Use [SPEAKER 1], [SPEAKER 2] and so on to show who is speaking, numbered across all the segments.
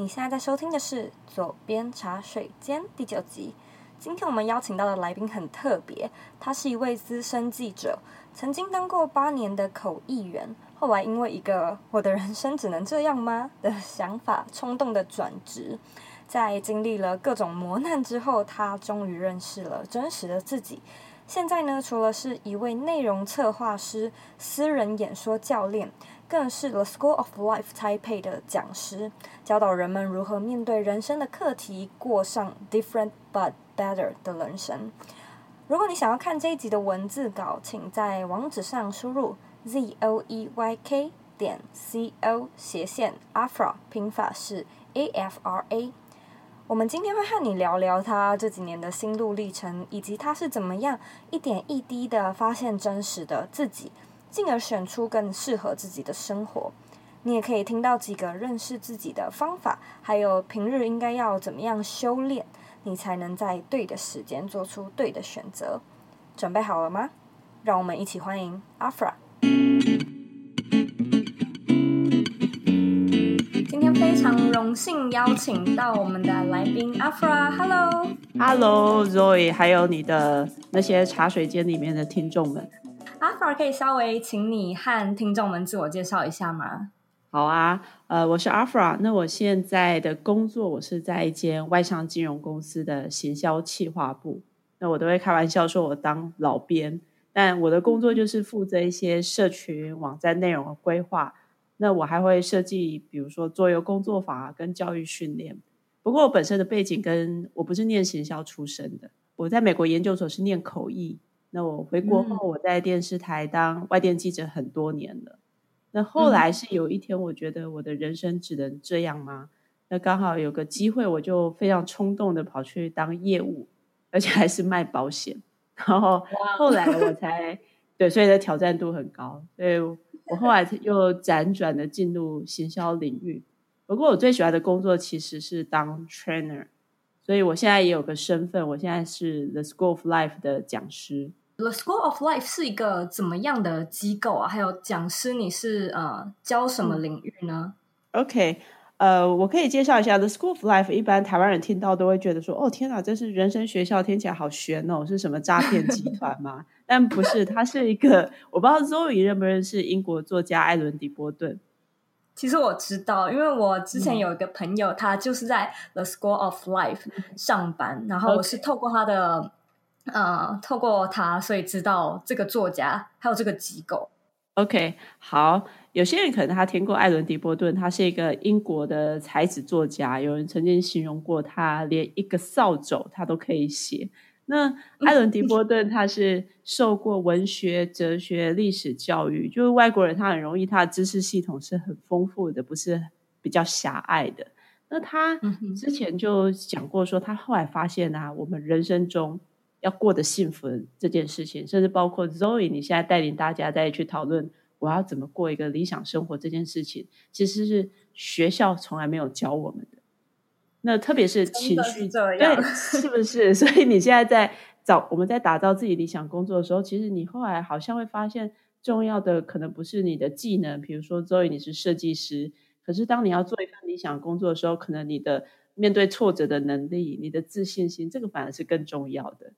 [SPEAKER 1] 你现在在收听的是《左边茶水间》第九集。今天我们邀请到的来宾很特别，他是一位资深记者，曾经当过八年的口译员，后来因为一个“我的人生只能这样吗”的想法，冲动的转职，在经历了各种磨难之后，他终于认识了真实的自己。现在呢，除了是一位内容策划师、私人演说教练，更是 The School of Life Taipei 的讲师，教导人们如何面对人生的课题，过上 different but better 的人生。如果你想要看这一集的文字稿，请在网址上输入 z o e y k 点 c o 斜线 afra，拼法是 a f r a。我们今天会和你聊聊他这几年的心路历程，以及他是怎么样一点一滴的发现真实的自己，进而选出更适合自己的生活。你也可以听到几个认识自己的方法，还有平日应该要怎么样修炼，你才能在对的时间做出对的选择。准备好了吗？让我们一起欢迎 Afra。非常荣幸邀请到我们的来宾
[SPEAKER 2] 阿 fra hello hello zoe 还有你的那些茶水间里面的听众们
[SPEAKER 1] ，Afra 可以稍微请你和听众们自我介绍一下吗？
[SPEAKER 2] 好啊，呃，我是 Afra，那我现在的工作，我是在一间外商金融公司的行销企划部，那我都会开玩笑说我当老编，但我的工作就是负责一些社群网站内容的规划。那我还会设计，比如说桌游工作坊跟教育训练。不过我本身的背景跟我不是念行销出身的，我在美国研究所是念口译。那我回国后，我在电视台当外电记者很多年了。那后来是有一天，我觉得我的人生只能这样吗？那刚好有个机会，我就非常冲动的跑去当业务，而且还是卖保险。然后后来我才对，所以的挑战度很高。所以。我后来又辗转的进入行销领域，不过我最喜欢的工作其实是当 trainer，所以我现在也有个身份，我现在是 The School of Life 的讲师。
[SPEAKER 1] The School of Life 是一个怎么样的机构啊？还有讲师，你是呃教什么领域呢？
[SPEAKER 2] 嗯，OK。呃，我可以介绍一下 The School of Life。一般台湾人听到都会觉得说：“哦，天哪，这是人生学校，听起来好悬哦，是什么诈骗集团吗？” 但不是，它是一个我不知道 Zoe 认不认识英国作家艾伦·迪波顿。
[SPEAKER 1] 其实我知道，因为我之前有一个朋友，嗯、他就是在 The School of Life 上班，然后我是透过他的.呃，透过他，所以知道这个作家还有这个机构。
[SPEAKER 2] OK，好。有些人可能他听过艾伦·迪波顿，他是一个英国的才子作家。有人曾经形容过他，连一个扫帚他都可以写。那 艾伦·迪波顿他是受过文学、哲学、历史教育，就是外国人他很容易他的知识系统是很丰富的，不是比较狭隘的。那他之前就讲过说，他后来发现啊，我们人生中要过得幸福的这件事情，甚至包括 Zoe，你现在带领大家再去讨论。我要怎么过一个理想生活这件事情，其实是学校从来没有教我们的。那特别是情绪，对，是不是？所以你现在在找我们在打造自己理想工作的时候，其实你后来好像会发现，重要的可能不是你的技能，比如说 Zoe 你是设计师，可是当你要做一份理想工作的时候，可能你的面对挫折的能力、你的自信心，这个反而是更重要的。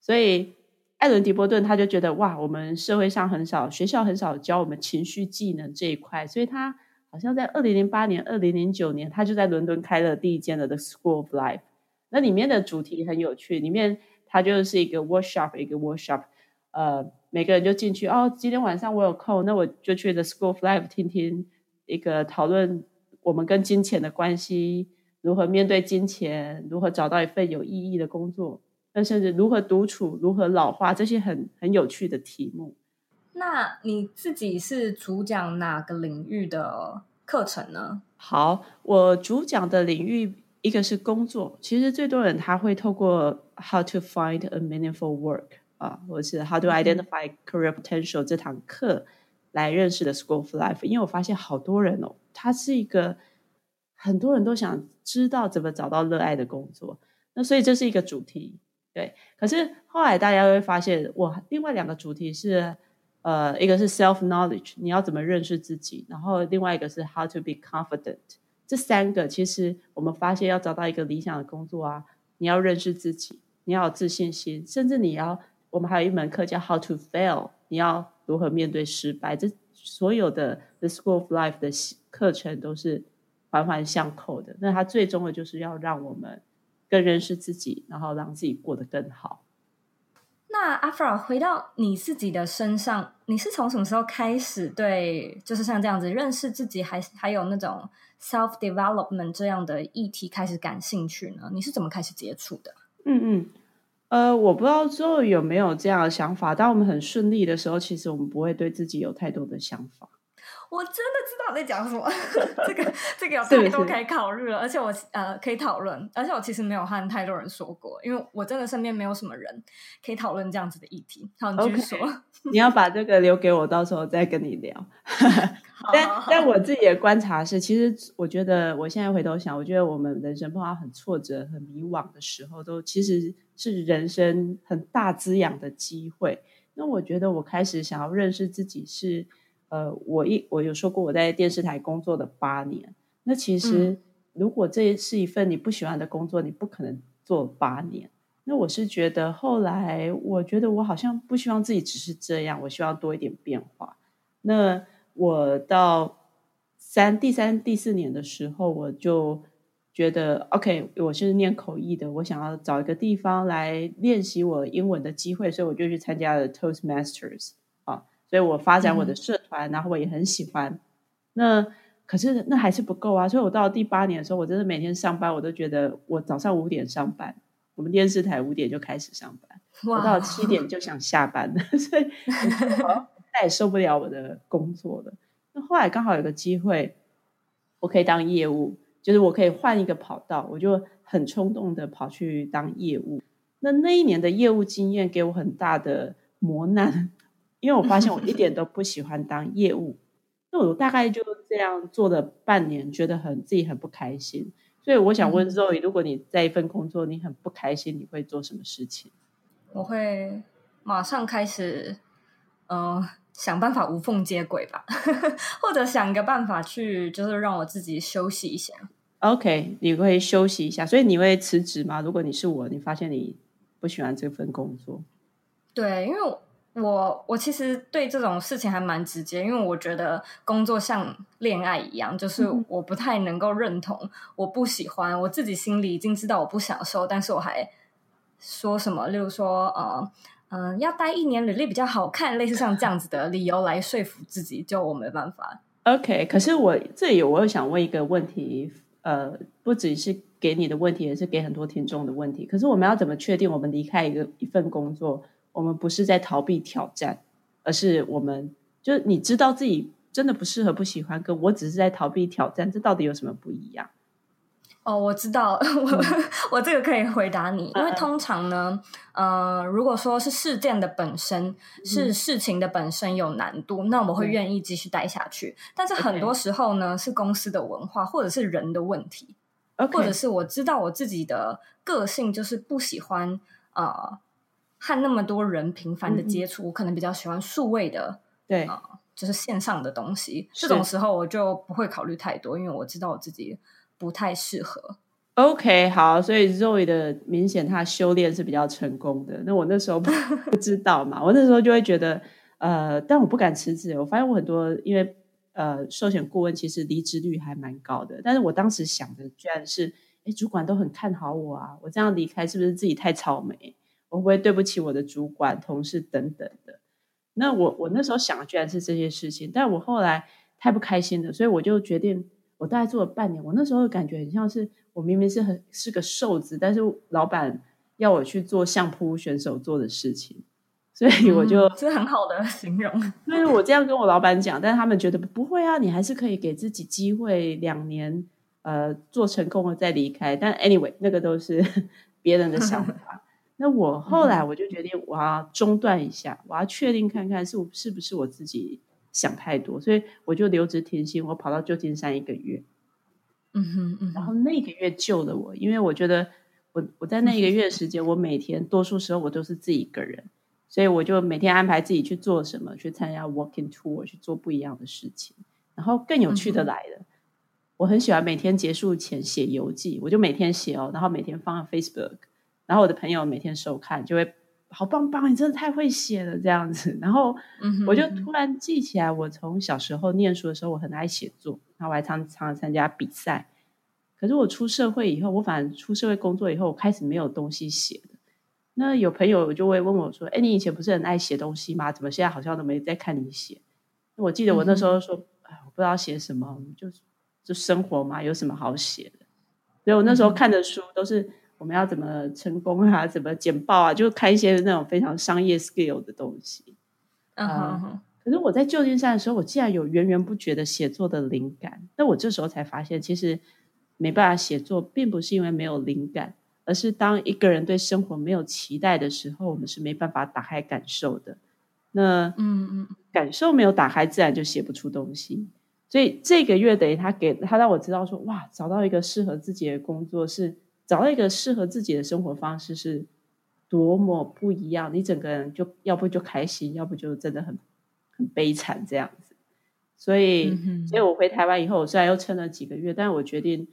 [SPEAKER 2] 所以。艾伦·迪波顿他就觉得哇，我们社会上很少，学校很少教我们情绪技能这一块，所以他好像在二零零八年、二零零九年，他就在伦敦开了第一间的 The School of Life。那里面的主题很有趣，里面它就是一个 workshop，一个 workshop，呃，每个人就进去哦，今天晚上我有空，那我就去 The School of Life 听听一个讨论我们跟金钱的关系，如何面对金钱，如何找到一份有意义的工作。那甚至如何独处、如何老化，这些很很有趣的题目。
[SPEAKER 1] 那你自己是主讲哪个领域的课程呢？
[SPEAKER 2] 好，我主讲的领域一个是工作，其实最多人他会透过 How to Find a Meaningful Work 啊，或者是 How to Identify Career Potential 这堂课来认识的 School of Life。因为我发现好多人哦，他是一个很多人都想知道怎么找到热爱的工作，那所以这是一个主题。对，可是后来大家会发现，我另外两个主题是，呃，一个是 self knowledge，你要怎么认识自己，然后另外一个是 how to be confident，这三个其实我们发现要找到一个理想的工作啊，你要认识自己，你要有自信心，甚至你要，我们还有一门课叫 How to Fail，你要如何面对失败。这所有的 The School of Life 的课程都是环环相扣的。那它最终的就是要让我们更认识自己，然后让自己过得更好。
[SPEAKER 1] 那 Afra 回到你自己的身上，你是从什么时候开始对，就是像这样子认识自己还，还还有那种 self development 这样的议题开始感兴趣呢？你是怎么开始接触的？
[SPEAKER 2] 嗯嗯，呃，我不知道之后有没有这样的想法。当我们很顺利的时候，其实我们不会对自己有太多的想法。
[SPEAKER 1] 我真的知道我在讲什么，这个这个有太多可以考虑了，而且我呃可以讨论，而且我其实没有和太多人说过，因为我真的身边没有什么人可以讨论这样子的议题。好，你继续说。Okay.
[SPEAKER 2] 你要把这个留给我，到时候再跟你聊。但但我自己的观察是，其实我觉得我现在回头想，我觉得我们人生碰到很挫折、很迷惘的时候，都其实是人生很大滋养的机会。那我觉得我开始想要认识自己是。呃，我一我有说过我在电视台工作的八年，那其实如果这是一份你不喜欢的工作，你不可能做八年。那我是觉得后来，我觉得我好像不希望自己只是这样，我希望多一点变化。那我到三第三第四年的时候，我就觉得 OK，我是念口译的，我想要找一个地方来练习我英文的机会，所以我就去参加了 Toastmasters。所以我发展我的社团，嗯、然后我也很喜欢。那可是那还是不够啊！所以我到第八年的时候，我真的每天上班，我都觉得我早上五点上班，我们电视台五点就开始上班，我到七点就想下班了，所以我 再也受不了我的工作了。那后来刚好有个机会，我可以当业务，就是我可以换一个跑道，我就很冲动的跑去当业务。那那一年的业务经验给我很大的磨难。因为我发现我一点 都不喜欢当业务，那我大概就这样做了半年，觉得很自己很不开心。所以我想问 Zoe，如果你在一份工作你很不开心，你会做什么事情？
[SPEAKER 1] 我会马上开始，嗯、呃，想办法无缝接轨吧，或者想一个办法去，就是让我自己休息一下。
[SPEAKER 2] OK，你会休息一下，所以你会辞职吗？如果你是我，你发现你不喜欢这份工作，
[SPEAKER 1] 对，因为我。我我其实对这种事情还蛮直接，因为我觉得工作像恋爱一样，就是我不太能够认同，我不喜欢，我自己心里已经知道我不享受，但是我还说什么，例如说，呃，嗯、呃，要待一年履历比较好看，类似像这样子的理由来说服自己，就我没办法。
[SPEAKER 2] OK，可是我这里我又想问一个问题，呃，不只是给你的问题，也是给很多听众的问题。可是我们要怎么确定我们离开一个一份工作？我们不是在逃避挑战，而是我们就是你知道自己真的不适合、不喜欢，跟我只是在逃避挑战，这到底有什么不一样？
[SPEAKER 1] 哦，我知道，我、嗯、我这个可以回答你，因为通常呢，呃，如果说是事件的本身是事情的本身有难度，嗯、那我会愿意继续待下去。嗯、但是很多时候呢，是公司的文化或者是人的问题.或者是我知道我自己的个性就是不喜欢啊。呃和那么多人频繁的接触，嗯、我可能比较喜欢数位的，对就是线上的东西。
[SPEAKER 2] 是
[SPEAKER 1] 这种时候我就不会考虑太多，因为我知道我自己不太适合。
[SPEAKER 2] OK，好，所以 Zoe 的明显他修炼是比较成功的。那我那时候不，不知道嘛，我那时候就会觉得，呃，但我不敢辞职。我发现我很多，因为呃，寿险顾问其实离职率还蛮高的。但是我当时想的居然是，哎，主管都很看好我啊，我这样离开是不是自己太草莓？我会不会对不起我的主管、同事等等的？那我我那时候想的居然是这些事情，但我后来太不开心了，所以我就决定，我大概做了半年。我那时候感觉很像是我明明是很是个瘦子，但是老板要我去做相扑选手做的事情，所以我就、
[SPEAKER 1] 嗯、这是很好的 形容。
[SPEAKER 2] 所以我这样跟我老板讲，但是他们觉得不会啊，你还是可以给自己机会，两年呃做成功了再离开。但 anyway，那个都是 别人的想法。那我后来我就决定我要中断一下，嗯、我要确定看看是是不是我自己想太多，所以我就留职停薪，我跑到旧金山一个月。
[SPEAKER 1] 嗯哼，嗯哼，
[SPEAKER 2] 然后那个月救了我，因为我觉得我我在那一个月的时间，我每天多数时候我都是自己一个人，所以我就每天安排自己去做什么，去参加 walking tour，去做不一样的事情。然后更有趣的来了，嗯、我很喜欢每天结束前写游记，我就每天写哦，然后每天放上 Facebook，然后我的朋友每天收看，就会好棒棒，你真的太会写了这样子。然后我就突然记起来，我从小时候念书的时候，我很爱写作，然后我还常常参加比赛。可是我出社会以后，我反正出社会工作以后，我开始没有东西写了。那有朋友就会问我说：“哎，你以前不是很爱写东西吗？怎么现在好像都没在看你写？”我记得我那时候说：“哎、嗯，我不知道写什么，就就生活嘛，有什么好写的？”所以我那时候看的书都是我们要怎么成功啊，怎么简报啊，就看一些那种非常商业 skill 的东西。嗯哼哼。可是我在旧金山的时候，我竟然有源源不绝的写作的灵感。那我这时候才发现，其实。没办法写作，并不是因为没有灵感，而是当一个人对生活没有期待的时候，我们是没办法打开感受的。那嗯嗯，感受没有打开，自然就写不出东西。所以这个月等于他给他让我知道说，哇，找到一个适合自己的工作是找到一个适合自己的生活方式是多么不一样。你整个人就要不就开心，要不就真的很很悲惨这样子。所以，嗯、所以我回台湾以后，我虽然又撑了几个月，但是我决定。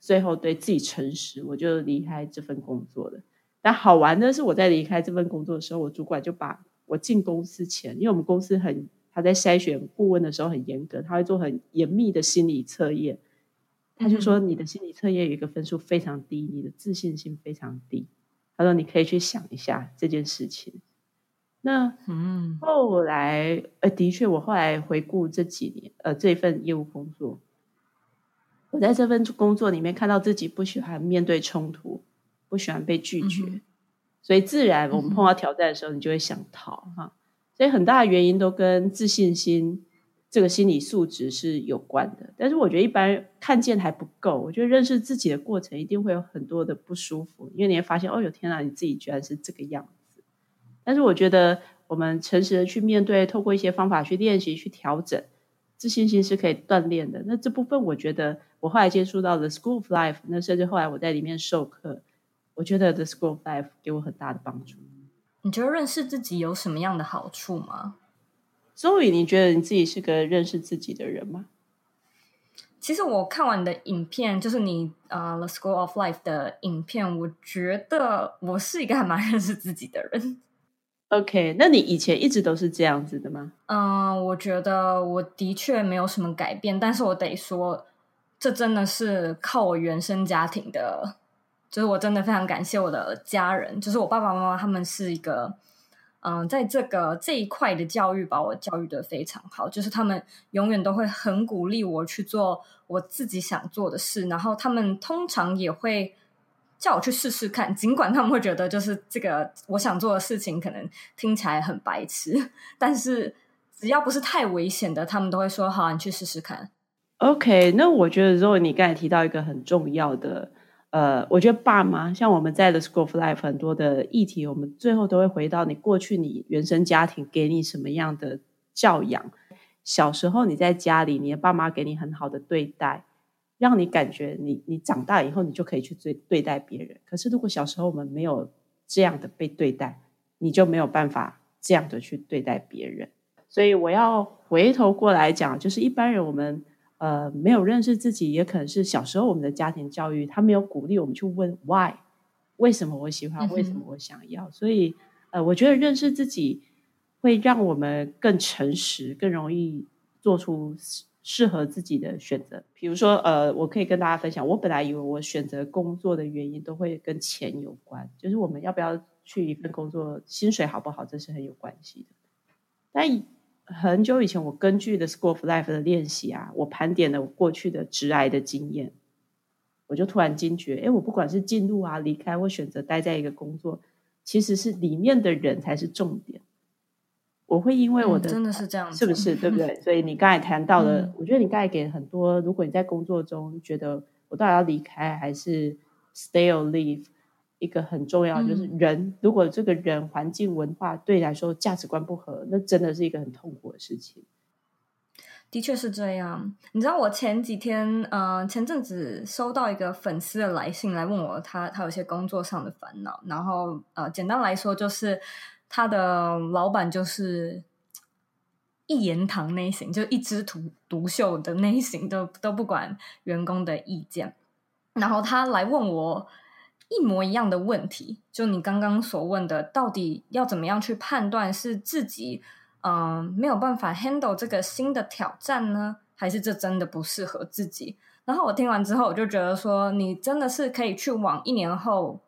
[SPEAKER 2] 最后对自己诚实，我就离开这份工作了。但好玩的是，我在离开这份工作的时候，我主管就把我进公司前，因为我们公司很他在筛选顾问的时候很严格，他会做很严密的心理测验。他就说，你的心理测验有一个分数非常低，你的自信心非常低。他说你可以去想一下这件事情。那嗯，后来呃，的确，我后来回顾这几年呃这份业务工作。我在这份工作里面看到自己不喜欢面对冲突，不喜欢被拒绝，嗯、所以自然我们碰到挑战的时候，你就会想逃哈、嗯。所以很大的原因都跟自信心这个心理素质是有关的。但是我觉得一般看见还不够，我觉得认识自己的过程一定会有很多的不舒服，因为你会发现哦，有天哪，你自己居然是这个样子。但是我觉得我们诚实的去面对，透过一些方法去练习、去调整。自信心是可以锻炼的。那这部分，我觉得我后来接触到 The School of Life，那甚至后来我在里面授课，我觉得 The School of Life 给我很大的帮助。
[SPEAKER 1] 你觉得认识自己有什么样的好处吗
[SPEAKER 2] ？Zoe，你觉得你自己是个认识自己的人吗？
[SPEAKER 1] 其实我看完你的影片，就是你呃、uh, The School of Life 的影片，我觉得我是一个还蛮认识自己的人。
[SPEAKER 2] OK，那你以前一直都是这样子的吗？
[SPEAKER 1] 嗯，我觉得我的确没有什么改变，但是我得说，这真的是靠我原生家庭的，就是我真的非常感谢我的家人，就是我爸爸妈妈他们是一个，嗯，在这个这一块的教育把我教育的非常好，就是他们永远都会很鼓励我去做我自己想做的事，然后他们通常也会。叫我去试试看，尽管他们会觉得就是这个我想做的事情可能听起来很白痴，但是只要不是太危险的，他们都会说好，你去试试看。
[SPEAKER 2] OK，那我觉得如果你刚才提到一个很重要的，呃，我觉得爸妈像我们在 The School of Life 很多的议题，我们最后都会回到你过去你原生家庭给你什么样的教养，小时候你在家里，你的爸妈给你很好的对待。让你感觉你你长大以后你就可以去对对待别人，可是如果小时候我们没有这样的被对待，你就没有办法这样的去对待别人。所以我要回头过来讲，就是一般人我们呃没有认识自己，也可能是小时候我们的家庭教育他没有鼓励我们去问 why，为什么我喜欢，为什么我想要。嗯、所以呃，我觉得认识自己会让我们更诚实，更容易做出。适合自己的选择，比如说，呃，我可以跟大家分享，我本来以为我选择工作的原因都会跟钱有关，就是我们要不要去一份工作，薪水好不好，这是很有关系的。但很久以前，我根据 The School of Life 的练习啊，我盘点了我过去的直癌的经验，我就突然惊觉，哎，我不管是进入啊、离开，或选择待在一个工作，其实是里面的人才是重点。我会因为我的、
[SPEAKER 1] 嗯、真的是这样子，
[SPEAKER 2] 是不是 对不对？所以你刚才谈到了、嗯，我觉得你刚才给很多，如果你在工作中觉得我到底要离开还是 stay or leave，一个很重要就是人、嗯，如果这个人环境文化对你来说价值观不合，那真的是一个很痛苦的事情。
[SPEAKER 1] 的确是这样。你知道我前几天，呃，前阵子收到一个粉丝的来信来问我他，他他有些工作上的烦恼，然后呃，简单来说就是。他的老板就是一言堂类型，就一枝独独秀的类型，都都不管员工的意见。然后他来问我一模一样的问题，就你刚刚所问的，到底要怎么样去判断是自己嗯、没有办法 handle 这个新的挑战呢，还是这真的不适合自己？然后我听完之后，我就觉得说，你真的是可以去往一年后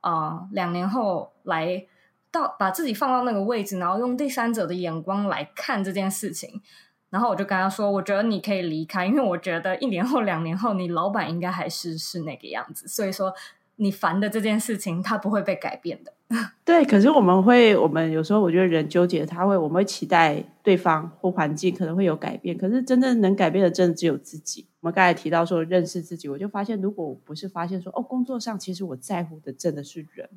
[SPEAKER 1] 啊、两年后来到把自己放到那个位置，然后用第三者的眼光来看这件事情。然后我就跟他说：“我觉得你可以离开，因为我觉得一年后、两年后，你老板应该还是是那个样子。所以说，你烦的这件事情，它不会被改变的。”
[SPEAKER 2] 对，可是我们会，我们有时候我觉得人纠结，他会，我们会期待对方或环境可能会有改变，可是真正能改变的，真的只有自己。我们刚才提到说认识自己，我就发现，如果我不是发现说，哦，工作上其实我在乎的真的是人。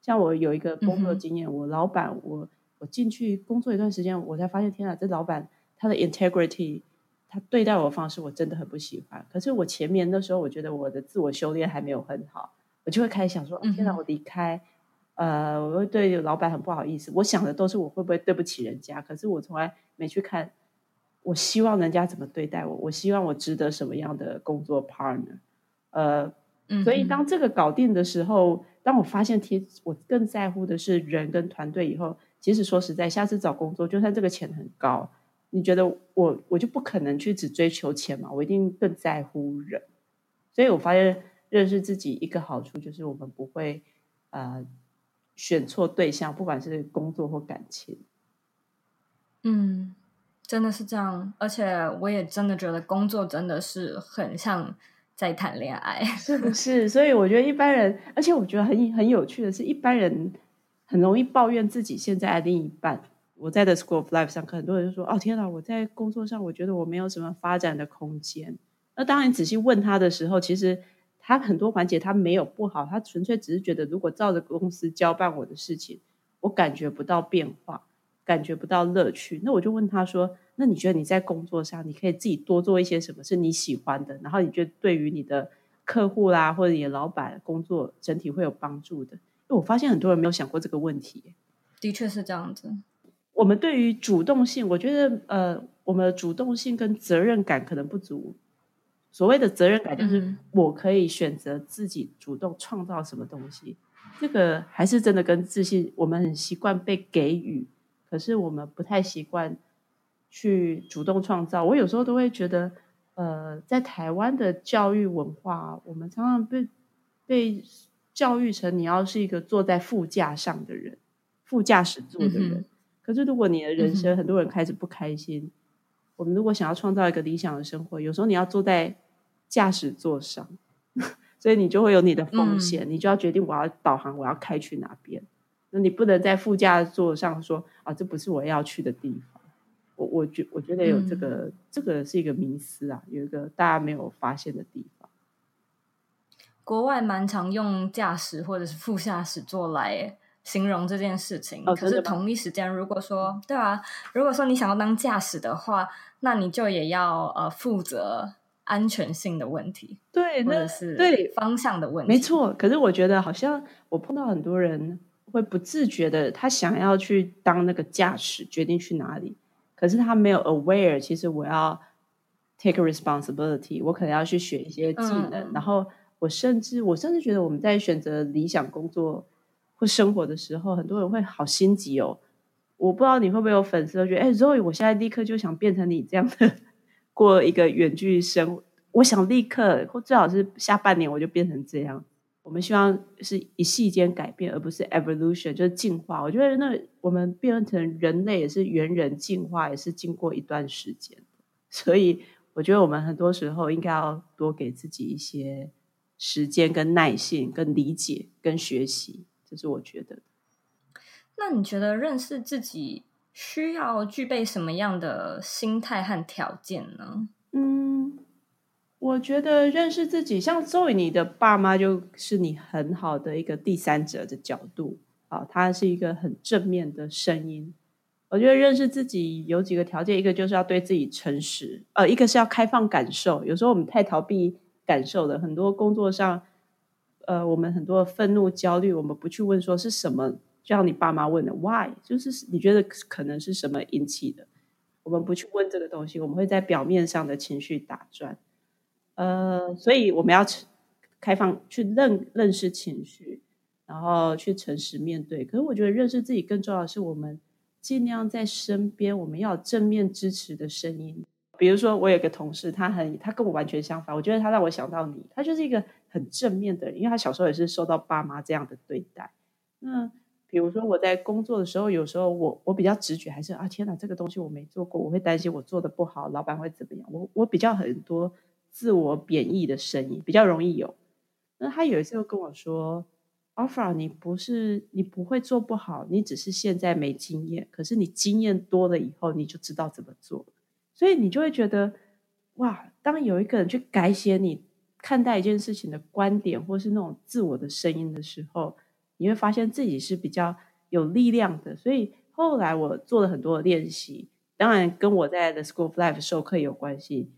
[SPEAKER 2] 像我有一个工作经验，嗯、我老板，我我进去工作一段时间，我才发现，天啊，这老板。他的 integrity，他对待我的方式我真的很不喜欢。可是我前面那时候，我觉得我的自我修炼还没有很好，我就会开始想说：天哪，我离开，呃，我会对老板很不好意思。我想的都是我会不会对不起人家，可是我从来没去看，我希望人家怎么对待我，我希望我值得什么样的工作 partner。呃，所以当这个搞定的时候，当我发现，其实我更在乎的是人跟团队以后，其实说实在，下次找工作，就算这个钱很高。你觉得我我就不可能去只追求钱嘛？我一定更在乎人，所以我发现认识自己一个好处就是我们不会呃选错对象，不管是工作或感情。
[SPEAKER 1] 嗯，真的是这样，而且我也真的觉得工作真的是很像在谈恋爱，
[SPEAKER 2] 是不是？所以我觉得一般人，而且我觉得很很有趣的是，一般人很容易抱怨自己现在的另一半。我在 The School of Life 上课，很多人就说：“哦，天哪！我在工作上，我觉得我没有什么发展的空间。”那当然，仔细问他的时候，其实他很多环节他没有不好，他纯粹只是觉得，如果照着公司交办我的事情，我感觉不到变化，感觉不到乐趣。那我就问他说：“那你觉得你在工作上，你可以自己多做一些什么是你喜欢的？然后你觉得对于你的客户啦，或者你的老板工作整体会有帮助的？”因为我发现很多人没有想过这个问题。
[SPEAKER 1] 的确是这样子。
[SPEAKER 2] 我们对于主动性，我觉得呃，我们的主动性跟责任感可能不足。所谓的责任感，就是我可以选择自己主动创造什么东西。这个还是真的跟自信，我们很习惯被给予，可是我们不太习惯去主动创造。我有时候都会觉得，呃，在台湾的教育文化，我们常常被被教育成你要是一个坐在副驾上的人，副驾驶座的人。嗯可是，如果你的人生很多人开始不开心，嗯、我们如果想要创造一个理想的生活，有时候你要坐在驾驶座上，所以你就会有你的风险，嗯、你就要决定我要导航，我要开去哪边。那你不能在副驾座上说啊，这不是我要去的地方。我我觉我觉得有这个，嗯、这个是一个迷思啊，有一个大家没有发现的地方。
[SPEAKER 1] 国外蛮常用驾驶或者是副驾驶座来。形容这件事情，哦、可是同一时间，如果说对啊，如果说你想要当驾驶的话，那你就也要呃负责安全性的问题，
[SPEAKER 2] 对，
[SPEAKER 1] 或者是对方向的问题，
[SPEAKER 2] 没错。可是我觉得好像我碰到很多人会不自觉的，他想要去当那个驾驶，决定去哪里，可是他没有 aware，其实我要 take a responsibility，我可能要去学一些技能，嗯、然后我甚至我甚至觉得我们在选择理想工作。或生活的时候，很多人会好心急哦。我不知道你会不会有粉丝觉得，哎，Zoe，我现在立刻就想变成你这样的，过一个远距生活。我想立刻，或最好是下半年我就变成这样。我们希望是一夕间改变，而不是 evolution，就是进化。我觉得那我们变成人类也是猿人进化，也是经过一段时间。所以我觉得我们很多时候应该要多给自己一些时间、跟耐性、跟理解、跟学习。这是我觉得。
[SPEAKER 1] 那你觉得认识自己需要具备什么样的心态和条件呢？
[SPEAKER 2] 嗯，我觉得认识自己，像 Zoe 你的爸妈就是你很好的一个第三者的角度啊，他是一个很正面的声音。我觉得认识自己有几个条件，一个就是要对自己诚实，呃，一个是要开放感受。有时候我们太逃避感受了，很多工作上。呃，我们很多愤怒、焦虑，我们不去问说是什么，就像你爸妈问的 “why”，就是你觉得可能是什么引起的？我们不去问这个东西，我们会在表面上的情绪打转。呃，所以我们要开放去认认识情绪，然后去诚实面对。可是我觉得认识自己更重要的是，我们尽量在身边，我们要有正面支持的声音。比如说，我有个同事，他很他跟我完全相反，我觉得他让我想到你，他就是一个很正面的人，因为他小时候也是受到爸妈这样的对待。那比如说我在工作的时候，有时候我我比较直觉还是啊，天哪，这个东西我没做过，我会担心我做的不好，老板会怎么样？我我比较很多自我贬义的声音，比较容易有。那他有一次又跟我说，Afra，你不是你不会做不好，你只是现在没经验，可是你经验多了以后，你就知道怎么做。所以你就会觉得，哇，当有一个人去改写你看待一件事情的观点，或是那种自我的声音的时候。你会发现自己是比较有力量的，所以后来我做了很多的练习，当然跟我在 The School of Life 授课有关系。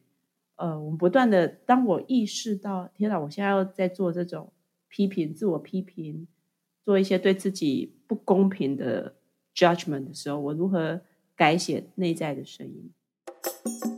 [SPEAKER 2] 呃，我们不断的，当我意识到，天哪，我现在要在做这种批评、自我批评，做一些对自己不公平的 judgment 的时候，我如何改写内在的声音？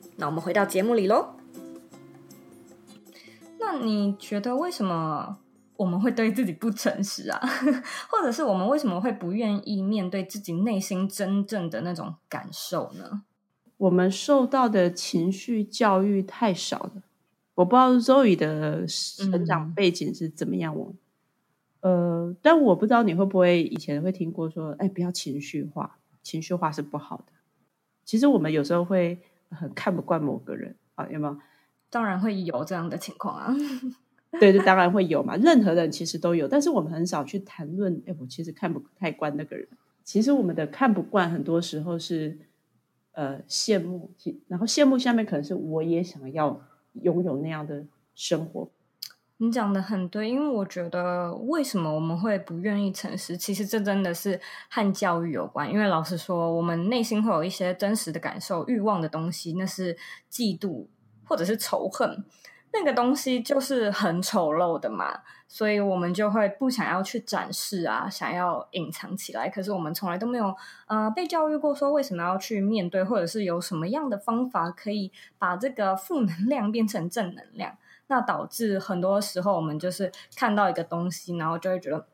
[SPEAKER 1] 那我们回到节目里喽。那你觉得为什么我们会对自己不诚实啊？或者是我们为什么会不愿意面对自己内心真正的那种感受呢？
[SPEAKER 2] 我们受到的情绪教育太少了。我不知道 Zoe 的成长背景是怎么样。我、嗯，呃，但我不知道你会不会以前会听过说，哎，不要情绪化，情绪化是不好的。其实我们有时候会。很看不惯某个人啊，有没有？
[SPEAKER 1] 当然会有这样的情况啊。
[SPEAKER 2] 对，这当然会有嘛。任何人其实都有，但是我们很少去谈论。哎，我其实看不太惯那个人。其实我们的看不惯，很多时候是呃羡慕，然后羡慕下面可能是我也想要拥有那样的生活。
[SPEAKER 1] 你讲的很对，因为我觉得为什么我们会不愿意诚实，其实这真的是和教育有关。因为老实说，我们内心会有一些真实的感受、欲望的东西，那是嫉妒或者是仇恨，那个东西就是很丑陋的嘛，所以我们就会不想要去展示啊，想要隐藏起来。可是我们从来都没有呃被教育过，说为什么要去面对，或者是有什么样的方法可以把这个负能量变成正能量。那导致很多时候，我们就是看到一个东西，然后就会觉得，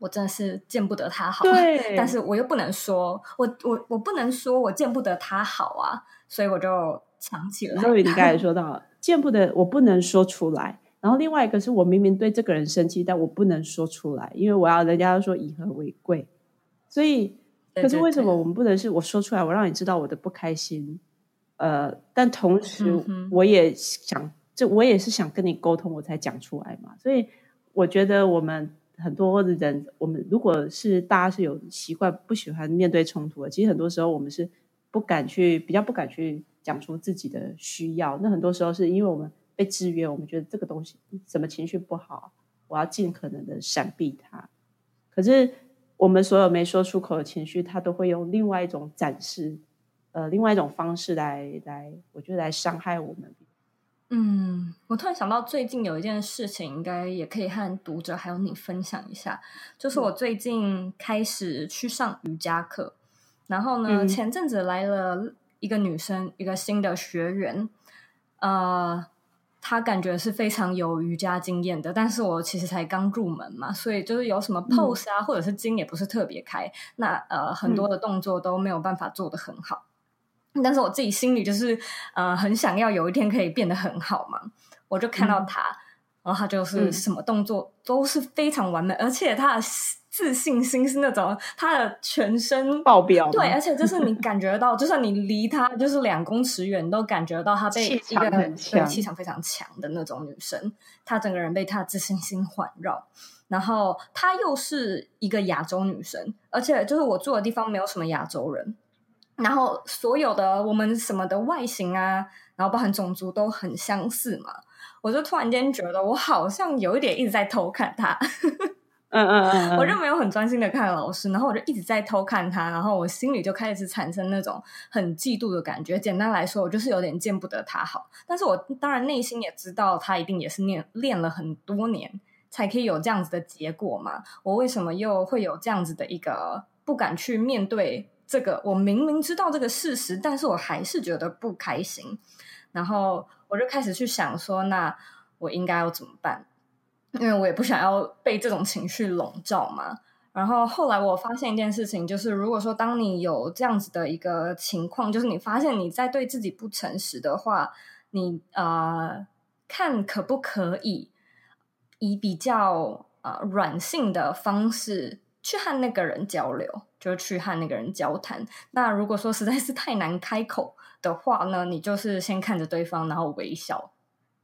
[SPEAKER 1] 我真的是见不得他好，
[SPEAKER 2] 对，
[SPEAKER 1] 但是我又不能说，我我我不能说我见不得他好啊，所以我就藏起来。
[SPEAKER 2] 所以你刚才说到见不得，我不能说出来。然后另外一个是我明明对这个人生气，但我不能说出来，因为我要人家要说以和为贵。所以，可是为什么我们不能是我说出来，我让你知道我的不开心？呃，但同时我也想。这我也是想跟你沟通，我才讲出来嘛。所以我觉得我们很多的人，我们如果是大家是有习惯不喜欢面对冲突的，其实很多时候我们是不敢去，比较不敢去讲出自己的需要。那很多时候是因为我们被制约，我们觉得这个东西什么情绪不好，我要尽可能的闪避它。可是我们所有没说出口的情绪，它都会用另外一种展示，呃，另外一种方式来来，我觉得来伤害我们。
[SPEAKER 1] 嗯，我突然想到，最近有一件事情，应该也可以和读者还有你分享一下。就是我最近开始去上瑜伽课，然后呢，嗯、前阵子来了一个女生，一个新的学员，呃，她感觉是非常有瑜伽经验的，但是我其实才刚入门嘛，所以就是有什么 pose 啊，嗯、或者是筋也不是特别开，那呃，很多的动作都没有办法做得很好。但是我自己心里就是，呃，很想要有一天可以变得很好嘛。我就看到他，嗯、然后他就是什么动作都是非常完美，嗯、而且他的自信心是那种他的全身
[SPEAKER 2] 爆表，
[SPEAKER 1] 对，而且就是你感觉到，就算你离他就是两公尺远，都感觉到他被一
[SPEAKER 2] 个
[SPEAKER 1] 气场非常强的那种女生，她整个人被她的自信心环绕。然后她又是一个亚洲女生，而且就是我住的地方没有什么亚洲人，然后所有的我们什么的外形啊，然后包含种族都很相似嘛，我就突然间觉得我好像有一点一直在偷看他，
[SPEAKER 2] 嗯嗯嗯，
[SPEAKER 1] 我就没有很专心的看老师，然后我就一直在偷看他，然后我心里就开始产生那种很嫉妒的感觉。简单来说，我就是有点见不得他好，但是我当然内心也知道他一定也是练练了很多年。才可以有这样子的结果嘛？我为什么又会有这样子的一个不敢去面对这个？我明明知道这个事实，但是我还是觉得不开心。然后我就开始去想说，那我应该要怎么办？因为我也不想要被这种情绪笼罩嘛。然后后来我发现一件事情，就是如果说当你有这样子的一个情况，就是你发现你在对自己不诚实的话，你呃看可不可以？以比较呃软性的方式去和那个人交流，就去和那个人交谈。那如果说实在是太难开口的话呢，你就是先看着对方，然后微笑，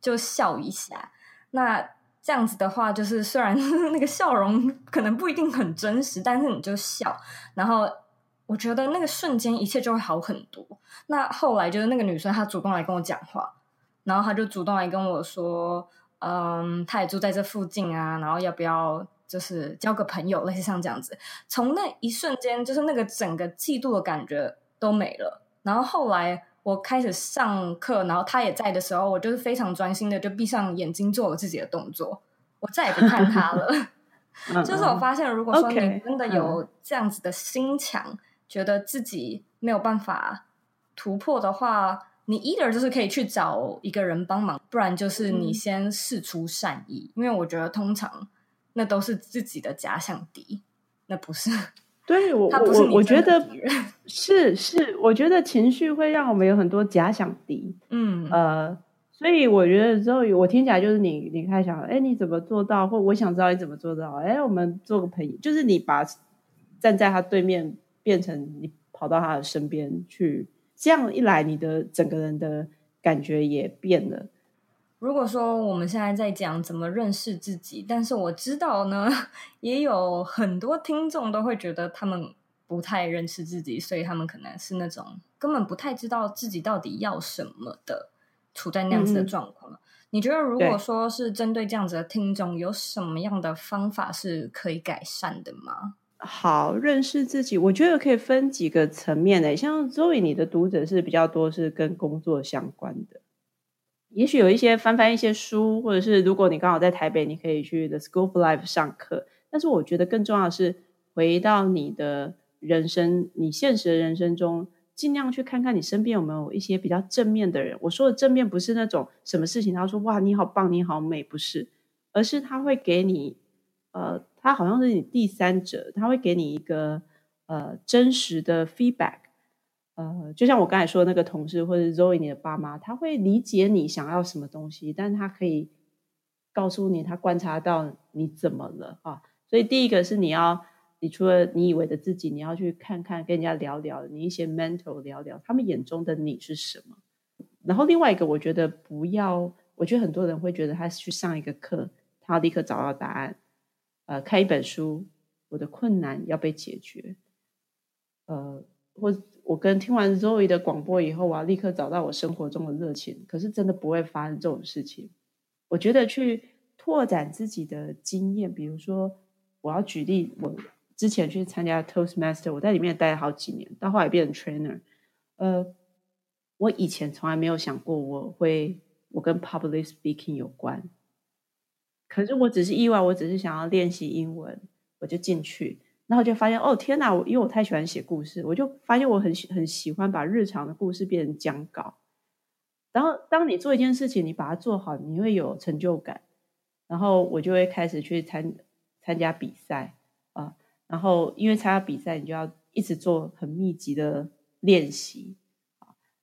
[SPEAKER 1] 就笑一下。那这样子的话，就是虽然 那个笑容可能不一定很真实，但是你就笑，然后我觉得那个瞬间一切就会好很多。那后来就是那个女生她主动来跟我讲话，然后她就主动来跟我说。嗯，她也住在这附近啊，然后要不要就是交个朋友，类似像这样子。从那一瞬间，就是那个整个嫉妒的感觉都没了。然后后来我开始上课，然后他也在的时候，我就是非常专心的就闭上眼睛做我自己的动作，我再也不看他了。就是我发现，如果说你真的有这样子的心墙，嗯、觉得自己没有办法突破的话。你 either 就是可以去找一个人帮忙，不然就是你先试出善意，嗯、因为我觉得通常那都是自己的假想敌，那不是。
[SPEAKER 2] 对我，我我觉得 是是，我觉得情绪会让我们有很多假想敌。嗯呃，所以我觉得之后我听起来就是你，你开始想，哎，你怎么做到？或我想知道你怎么做到？哎，我们做个朋友，就是你把站在他对面，变成你跑到他的身边去。这样一来，你的整个人的感觉也变了。
[SPEAKER 1] 如果说我们现在在讲怎么认识自己，但是我知道呢，也有很多听众都会觉得他们不太认识自己，所以他们可能是那种根本不太知道自己到底要什么的，处在那样子的状况。嗯、你觉得，如果说是针对这样子的听众，有什么样的方法是可以改善的吗？
[SPEAKER 2] 好，认识自己，我觉得可以分几个层面的。像 Zoe，你的读者是比较多是跟工作相关的，也许有一些翻翻一些书，或者是如果你刚好在台北，你可以去 The School for Life 上课。但是我觉得更重要的是回到你的人生，你现实的人生中，尽量去看看你身边有没有一些比较正面的人。我说的正面不是那种什么事情他说哇你好棒你好美，不是，而是他会给你呃。他好像是你第三者，他会给你一个呃真实的 feedback，呃，就像我刚才说的那个同事或者 Zoe 你的爸妈，他会理解你想要什么东西，但他可以告诉你他观察到你怎么了啊。所以第一个是你要，你除了你以为的自己，你要去看看跟人家聊聊，你一些 mental 聊聊，他们眼中的你是什么。然后另外一个，我觉得不要，我觉得很多人会觉得他去上一个课，他要立刻找到答案。呃，看一本书，我的困难要被解决。呃，或我跟听完 Zoe 的广播以后，我要立刻找到我生活中的热情。可是真的不会发生这种事情。我觉得去拓展自己的经验，比如说，我要举例，我之前去参加 Toastmaster，我在里面待了好几年，到后来变成 trainer。呃，我以前从来没有想过我会，我跟 public speaking 有关。可是我只是意外，我只是想要练习英文，我就进去，然后就发现哦天哪！我因为我太喜欢写故事，我就发现我很喜很喜欢把日常的故事变成讲稿。然后当你做一件事情，你把它做好，你会有成就感。然后我就会开始去参参加比赛啊，然后因为参加比赛，你就要一直做很密集的练习。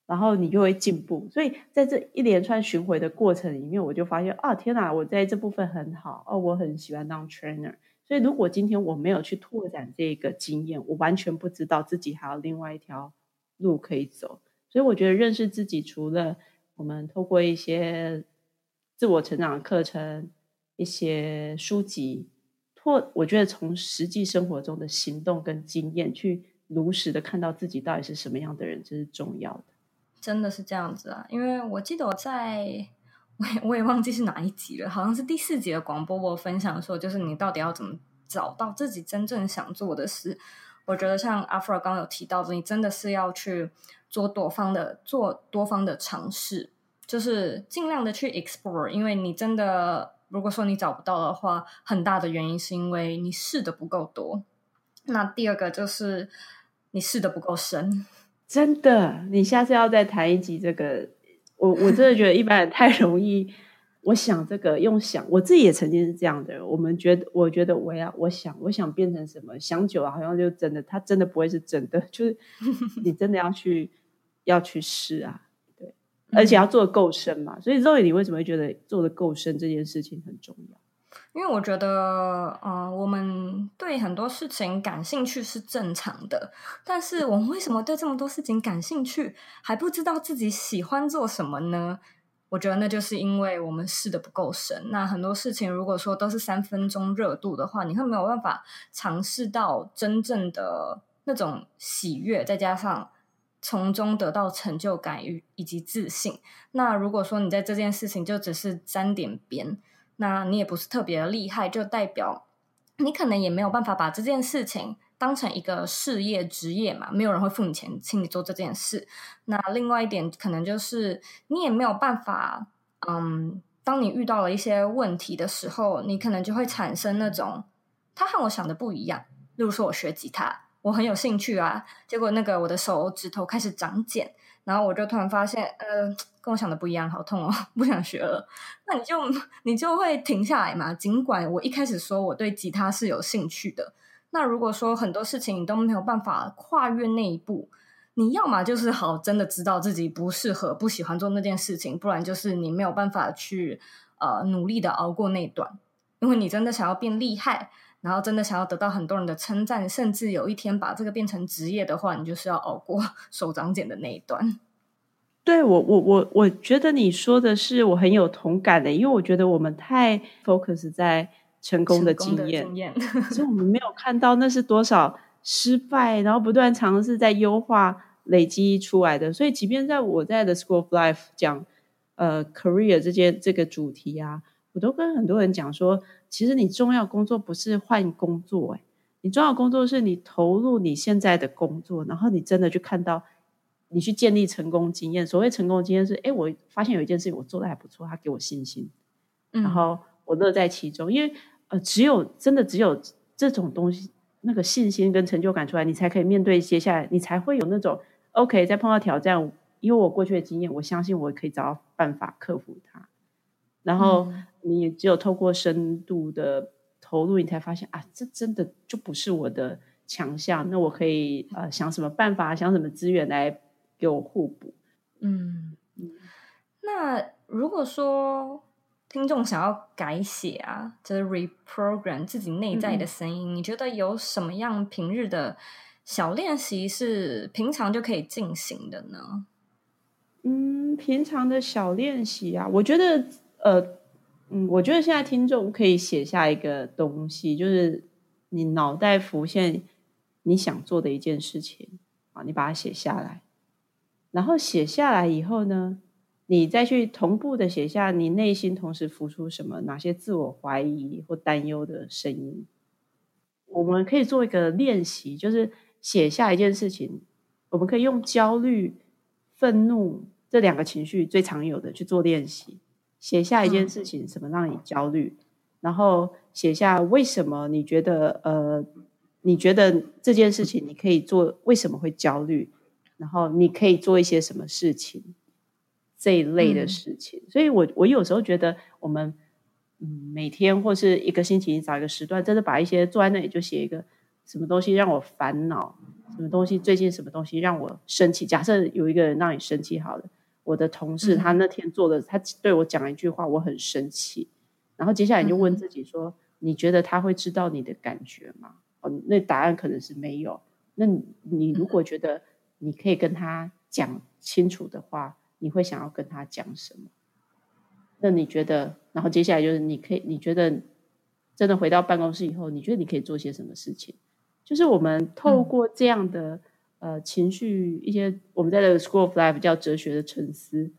[SPEAKER 2] 然后你就会进步，所以在这一连串巡回的过程里面，我就发现啊，天哪，我在这部分很好哦，我很喜欢当 trainer，所以如果今天我没有去拓展这个经验，我完全不知道自己还有另外一条路可以走。所以我觉得认识自己，除了我们透过一些自我成长的课程、一些书籍，拓，我觉得从实际生活中的行动跟经验去如实的看到自己到底是什么样的人，这是重要的。
[SPEAKER 1] 真的是这样子啊，因为我记得我在我也我也忘记是哪一集了，好像是第四集的广播，我分享说，就是你到底要怎么找到自己真正想做的事。我觉得像阿弗尔刚有提到的，你真的是要去做多方的做多方的尝试，就是尽量的去 explore，因为你真的如果说你找不到的话，很大的原因是因为你试的不够多。那第二个就是你试的不够深。
[SPEAKER 2] 真的，你下次要再谈一集这个，我我真的觉得一般人太容易。我想这个用想，我自己也曾经是这样的人。我们觉得，我觉得我要，我想，我想变成什么？想久了，好像就真的，它真的不会是真的。就是你真的要去要去试啊，对，而且要做的够深嘛。所以肉眼你为什么会觉得做的够深这件事情很重要？
[SPEAKER 1] 因为我觉得，嗯、呃，我们对很多事情感兴趣是正常的，但是我们为什么对这么多事情感兴趣，还不知道自己喜欢做什么呢？我觉得那就是因为我们试的不够深。那很多事情如果说都是三分钟热度的话，你会没有办法尝试到真正的那种喜悦，再加上从中得到成就感与以及自信。那如果说你在这件事情就只是沾点边。那你也不是特别的厉害，就代表你可能也没有办法把这件事情当成一个事业职业嘛，没有人会付你钱请你做这件事。那另外一点可能就是你也没有办法，嗯，当你遇到了一些问题的时候，你可能就会产生那种他和我想的不一样。例如说，我学吉他，我很有兴趣啊，结果那个我的手指头开始长茧。然后我就突然发现，呃，跟我想的不一样，好痛哦，不想学了。那你就你就会停下来嘛。尽管我一开始说我对吉他是有兴趣的，那如果说很多事情你都没有办法跨越那一步，你要么就是好真的知道自己不适合、不喜欢做那件事情，不然就是你没有办法去呃努力的熬过那段。因为你真的想要变厉害，然后真的想要得到很多人的称赞，甚至有一天把这个变成职业的话，你就是要熬过 手掌茧的那一段。
[SPEAKER 2] 对，我，我，我，我觉得你说的是我很有同感的，因为我觉得我们太 focus 在成功的经验，经验 所以我们没有看到那是多少失败，然后不断尝试在优化累积出来的。所以，即便在我在 The School of Life 讲呃 career 这件这个主题啊，我都跟很多人讲说。其实你重要工作不是换工作，哎，你重要工作是你投入你现在的工作，然后你真的去看到，你去建立成功经验。所谓成功经验是，哎，我发现有一件事情我做的还不错，他给我信心，然后我乐在其中。因为呃，只有真的只有这种东西，那个信心跟成就感出来，你才可以面对接下来，你才会有那种 OK，再碰到挑战，因为我过去的经验，我相信我可以找到办法克服它。然后你也只有透过深度的投入，你才发现啊，这真的就不是我的强项。那我可以呃想什么办法，想什么资源来给我互补。
[SPEAKER 1] 嗯嗯。那如果说听众想要改写啊，就是 reprogram 自己内在的声音，嗯，你觉得有什么样平日的小练习是平常就可以进行的呢？
[SPEAKER 2] 嗯，平常的小练习啊，我觉得。呃，嗯，我觉得现在听众可以写下一个东西，就是你脑袋浮现你想做的一件事情啊，你把它写下来，然后写下来以后呢，你再去同步的写下你内心同时浮出什么，哪些自我怀疑或担忧的声音。我们可以做一个练习，就是写下一件事情，我们可以用焦虑、愤怒这两个情绪最常有的去做练习。写下一件事情，什么让你焦虑？嗯，然后写下为什么你觉得呃，你觉得这件事情你可以做，为什么会焦虑？然后你可以做一些什么事情？这一类的事情。嗯，所以我我有时候觉得，我们嗯每天或是一个星期找一个时段，真的把一些坐在那里就写一个什么东西让我烦恼，什么东西最近什么东西让我生气。假设有一个人让你生气，好了。我的同事他那天做的，他对我讲一句话，我很生气。然后接下来你就问自己说：你觉得他会知道你的感觉吗？哦，那答案可能是没有。那你，你如果觉得你可以跟他讲清楚的话，你会想要跟他讲什么？那你觉得，然后接下来就是你可以，你觉得真的回到办公室以后，你觉得你可以做些什么事情？就是我们透过这样的、嗯、呃情绪，一些我们在这个 School of Life 叫哲学的沉思，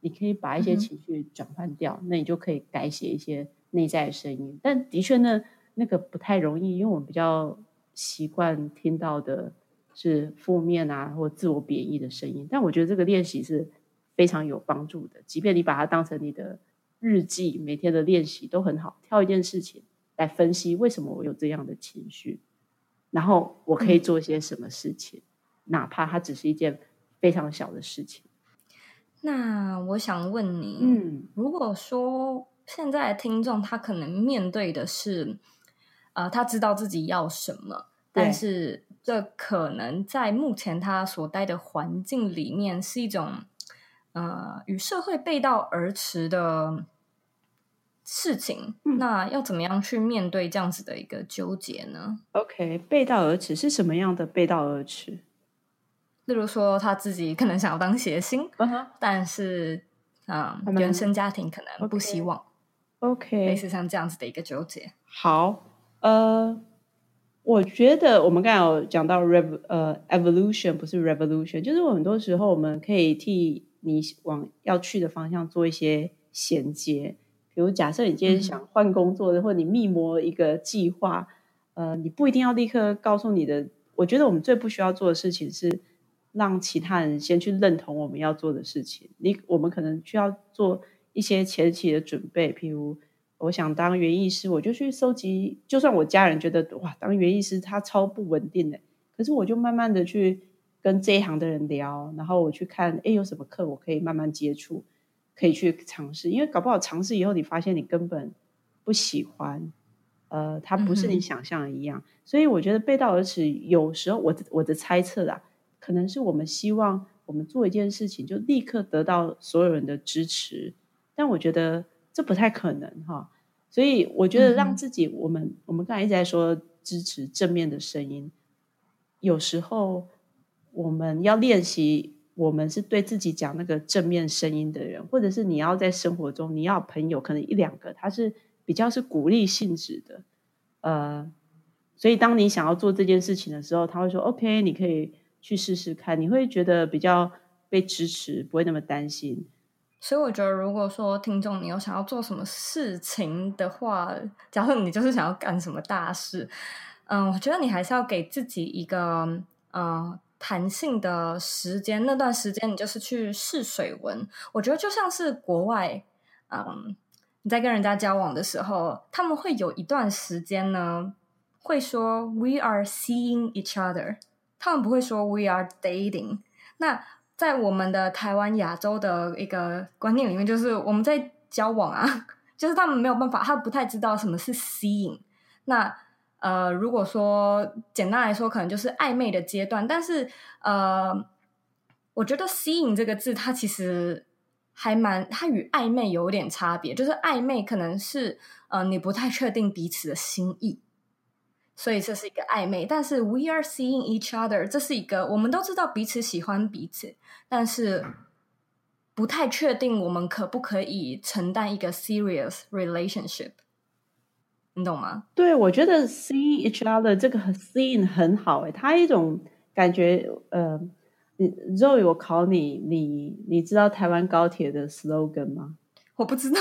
[SPEAKER 2] 你可以把一些情绪转换掉，嗯、那你就可以改写一些内在的声音。但的确呢，那个不太容易，因为我们比较习惯听到的是负面啊或自我贬义的声音。但我觉得这个练习是。非常有帮助的，即便你把它当成你的日记，每天的练习都很好。挑一件事情来分析，为什么我有这样的情绪，然后我可以做些什么事情，嗯、哪怕它只是一件非常小的事情。
[SPEAKER 1] 那我想问你，
[SPEAKER 2] 嗯，
[SPEAKER 1] 如果说现在的听众他可能面对的是，呃，他知道自己要什么，但是这可能在目前他所待的环境里面是一种。呃，与社会背道而驰的事情，嗯，那要怎么样去面对这样子的一个纠结呢
[SPEAKER 2] ？OK，背道而驰是什么样的背道而驰？
[SPEAKER 1] 例如说，他自己可能想要当谐星，uh -huh. 但是，嗯，原生家庭可能不希望。
[SPEAKER 2] OK，
[SPEAKER 1] 类似像这样子的一个纠结。
[SPEAKER 2] 好，呃，我觉得我们刚才有讲到 rev 呃 evolution 不是 revolution，就是很多时候我们可以替。你往要去的方向做一些衔接，比如假设你今天想换工作或者你密谋一个计划，呃，你不一定要立刻告诉你的。我觉得我们最不需要做的事情是让其他人先去认同我们要做的事情。你我们可能需要做一些前期的准备，譬如我想当园艺师，我就去收集。就算我家人觉得哇，当园艺师他超不稳定的，可是我就慢慢的去。跟这一行的人聊，然后我去看，哎，有什么课我可以慢慢接触，可以去尝试。因为搞不好尝试以后，你发现你根本不喜欢，呃，它不是你想象的一样。嗯、所以我觉得背道而驰，有时候我的我的猜测啦，可能是我们希望我们做一件事情就立刻得到所有人的支持，但我觉得这不太可能哈。所以我觉得让自己，嗯、我们我们刚才一直在说支持正面的声音，有时候。我们要练习，我们是对自己讲那个正面声音的人，或者是你要在生活中，你要朋友，可能一两个，他是比较是鼓励性质的，呃，所以当你想要做这件事情的时候，他会说 OK，你可以去试试看，你会觉得比较被支持，不会那么担心。
[SPEAKER 1] 所以我觉得，如果说听众你有想要做什么事情的话，假设你就是想要干什么大事，嗯，我觉得你还是要给自己一个，嗯、呃。弹性的时间，那段时间你就是去试水温。我觉得就像是国外，嗯，你在跟人家交往的时候，他们会有一段时间呢，会说 “we are seeing each other”，他们不会说 “we are dating”。那在我们的台湾亚洲的一个观念里面，就是我们在交往啊，就是他们没有办法，他不太知道什么是 seeing。那呃，如果说简单来说，可能就是暧昧的阶段。但是，呃，我觉得 “seeing” 这个字，它其实还蛮，它与暧昧有点差别。就是暧昧可能是呃，你不太确定彼此的心意，所以这是一个暧昧。但是 “we are seeing each other”，这是一个我们都知道彼此喜欢彼此，但是不太确定我们可不可以承担一个 serious relationship。你懂吗？
[SPEAKER 2] 对，我觉得 see each other 这个 seeing 很好诶，它一种感觉，呃，你 Zoe，我考你，你你知道台湾高铁的 slogan 吗？
[SPEAKER 1] 我不知道。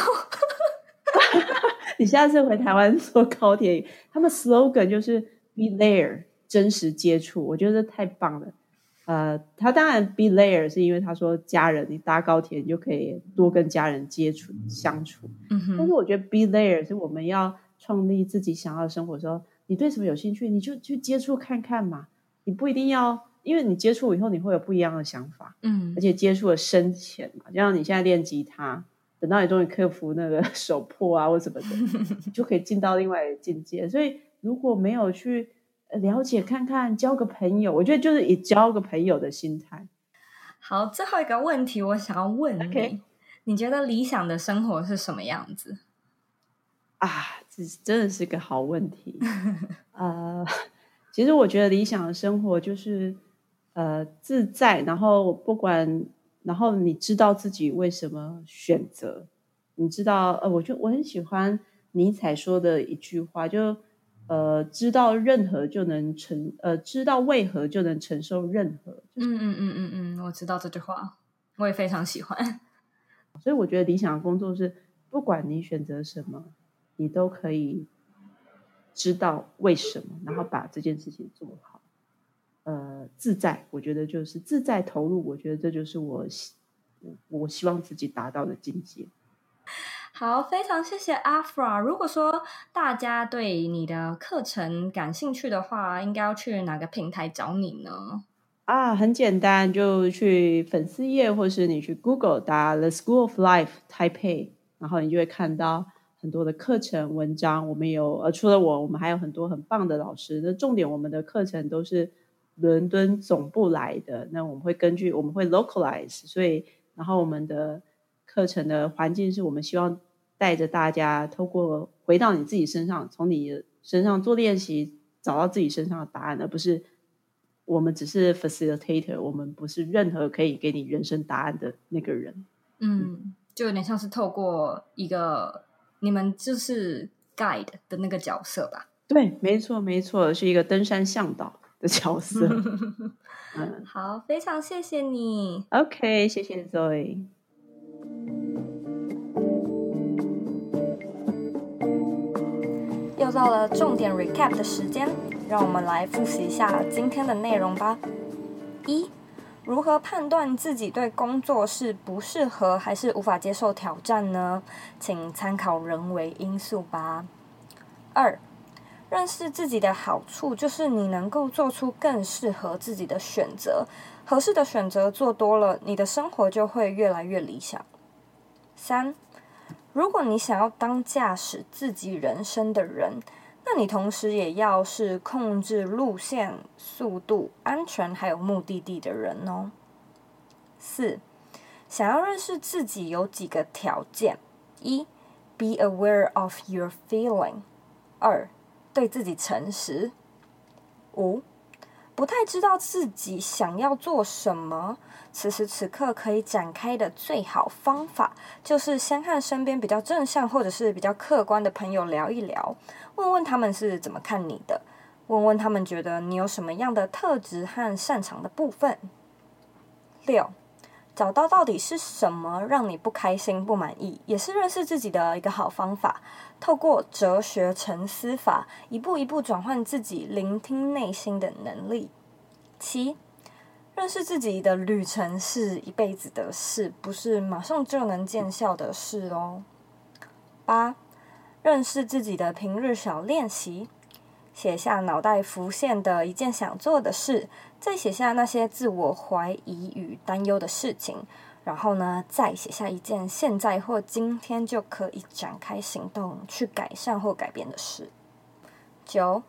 [SPEAKER 2] 你下次回台湾坐高铁，他们 slogan 就是 be there，真实接触，我觉得太棒了。呃，他当然 be there 是因为他说家人，你搭高铁你就可以多跟家人接触相处。但是我觉得 be there 是我们要。创立自己想要的生活的时候，你对什么有兴趣，你就去接触看看嘛。你不一定要，因为你接触以后，你会有不一样的想法。嗯，而且接触的深浅嘛，就像你现在练吉他，等到你终于克服那个 手破啊或什么的，你就可以进到另外一个境界。所以如果没有去了解看看，交个朋友，我觉得就是以交个朋友的心态。
[SPEAKER 1] 好，最后一个问题，我想要问你，Okay. 你觉得理想的生活是什么样子？
[SPEAKER 2] 啊，这真的是个好问题。呃，其实我觉得理想的生活就是呃自在，然后不管，然后你知道自己为什么选择，你知道呃，我就我很喜欢尼采说的一句话，就呃知道任何就能承呃知道为何就能承受任何。
[SPEAKER 1] 嗯嗯嗯嗯嗯，我知道这句话，我也非常喜欢。
[SPEAKER 2] 所以我觉得理想的工作是，不管你选择什么。你都可以知道为什么，然后把这件事情做好。呃，自在，我觉得就是自在投入。我觉得这就是我希我希望自己达到的境界。
[SPEAKER 1] 好，非常谢谢阿 fra。如果说大家对你的课程感兴趣的话，应该要去哪个平台找你呢？
[SPEAKER 2] 啊，很简单，就去粉丝页，或是你去 Google 打 The School of Life Taipei，然后你就会看到。很多的课程文章，我们有呃，除了我，我们还有很多很棒的老师。那重点，我们的课程都是伦敦总部来的。那我们会根据，我们会 localize，所以然后我们的课程的环境是我们希望带着大家，透过回到你自己身上，从你身上做练习，找到自己身上的答案，而不是我们只是 facilitator，我们不是任何可以给你人生答案的那个人。
[SPEAKER 1] 嗯，就有点像是透过一个。你们就是 guide 的那个角色吧？
[SPEAKER 2] 对，没错，没错，是一个登山向导的角色。
[SPEAKER 1] 嗯，好，非常谢谢你。
[SPEAKER 2] OK，谢谢 Zoe。
[SPEAKER 1] 又到了重点 recap 的时间，让我们来复习一下今天的内容吧。一如何判断自己对工作是不适合还是无法接受挑战呢？请参考人为因素吧。二，认识自己的好处就是你能够做出更适合自己的选择，合适的选择做多了，你的生活就会越来越理想。三，如果你想要当驾驶自己人生的人，那你同时也要是控制路线、速度、安全还有目的地的人哦。四，想要认识自己有几个条件：一，be aware of your feeling；二，对自己诚实；五，不太知道自己想要做什么。此时此刻可以展开的最好方法，就是先和身边比较正向或者是比较客观的朋友聊一聊，问问他们是怎么看你的，问问他们觉得你有什么样的特质和擅长的部分。六，找到到底是什么让你不开心、不满意，也是认识自己的一个好方法。透过哲学沉思法，一步一步转换自己聆听内心的能力。七。认识自己的旅程是一辈子的事，不是马上就能见效的事哦。八，认识自己的平日小练习，写下脑袋浮现的一件想做的事，再写下那些自我怀疑与担忧的事情，然后呢，再写下一件现在或今天就可以展开行动去改善或改变的事。九。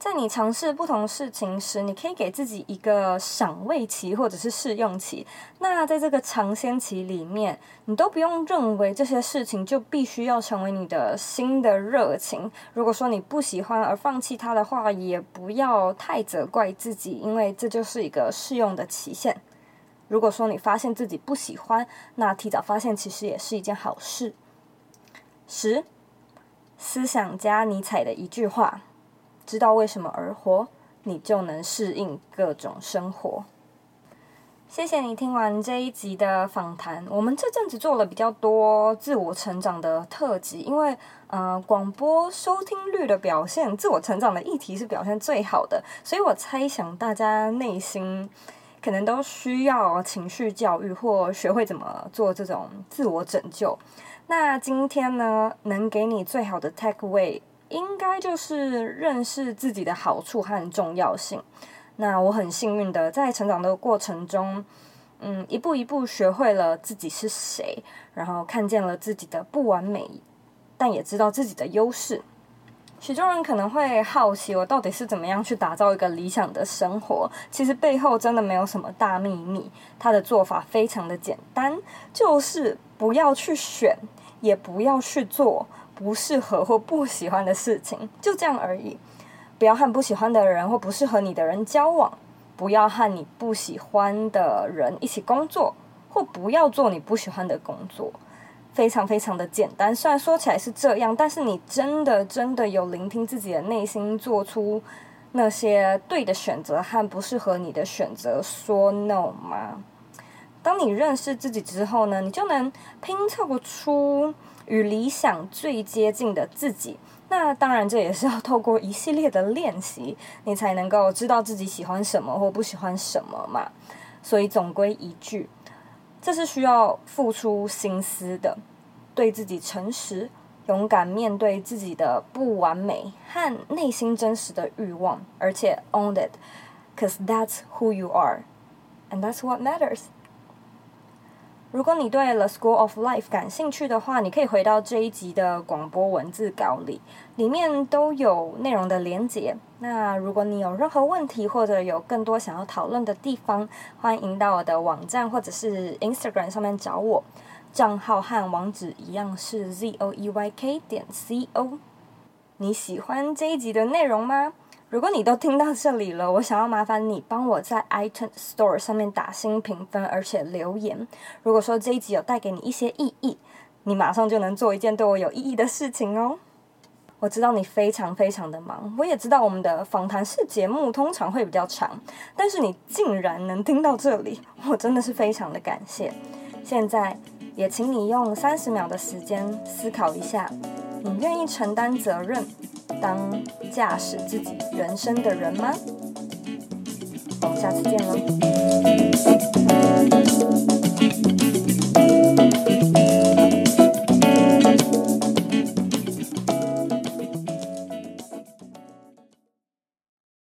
[SPEAKER 1] 在你尝试不同事情时，你可以给自己一个赏味期或者是试用期。那在这个尝鲜期里面，你都不用认为这些事情就必须要成为你的新的热情。如果说你不喜欢而放弃它的话，也不要太责怪自己，因为这就是一个试用的期限。如果说你发现自己不喜欢，那提早发现其实也是一件好事。十，思想家尼采的一句话。知道为什么而活，你就能适应各种生活。谢谢你听完这一集的访谈。我们这阵子做了比较多自我成长的特辑，因为呃，广播收听率的表现，自我成长的议题是表现最好的，所以我猜想大家内心可能都需要情绪教育，或学会怎么做这种自我拯救。那今天呢，能给你最好的 takeaway。应该就是认识自己的好处和重要性。那我很幸运的在成长的过程中，嗯，一步一步学会了自己是谁，然后看见了自己的不完美，但也知道自己的优势。许多人可能会好奇，我到底是怎么样去打造一个理想的生活？其实背后真的没有什么大秘密，他的做法非常的简单，就是不要去选。也不要去做不适合或不喜欢的事情，就这样而已。不要和不喜欢的人或不适合你的人交往，不要和你不喜欢的人一起工作，或不要做你不喜欢的工作。非常非常的简单，虽然说起来是这样，但是你真的真的有聆听自己的内心，做出那些对的选择和不适合你的选择，说 no 吗？当你认识自己之后呢，你就能拼凑出与理想最接近的自己。那当然，这也是要透过一系列的练习，你才能够知道自己喜欢什么或不喜欢什么嘛。所以总归一句，这是需要付出心思的，对自己诚实，勇敢面对自己的不完美和内心真实的欲望，而且 own it，cause that's who you are，and that's what matters。如果你对 The School of Life 感兴趣的话，你可以回到这一集的广播文字稿里，里面都有内容的连结。那如果你有任何问题，或者有更多想要讨论的地方，欢迎到我的网站或者是 Instagram 上面找我，账号和网址一样是 zoeyk 点 co。你喜欢这一集的内容吗？如果你都听到这里了，我想要麻烦你帮我在 iTunes Store 上面打星评分，而且留言。如果说这一集有带给你一些意义，你马上就能做一件对我有意义的事情哦。我知道你非常非常的忙，我也知道我们的访谈式节目通常会比较长，但是你竟然能听到这里，我真的是非常的感谢。现在也请你用三十秒的时间思考一下，你愿意承担责任？当驾驶自己人生的人吗？我们下次见喽。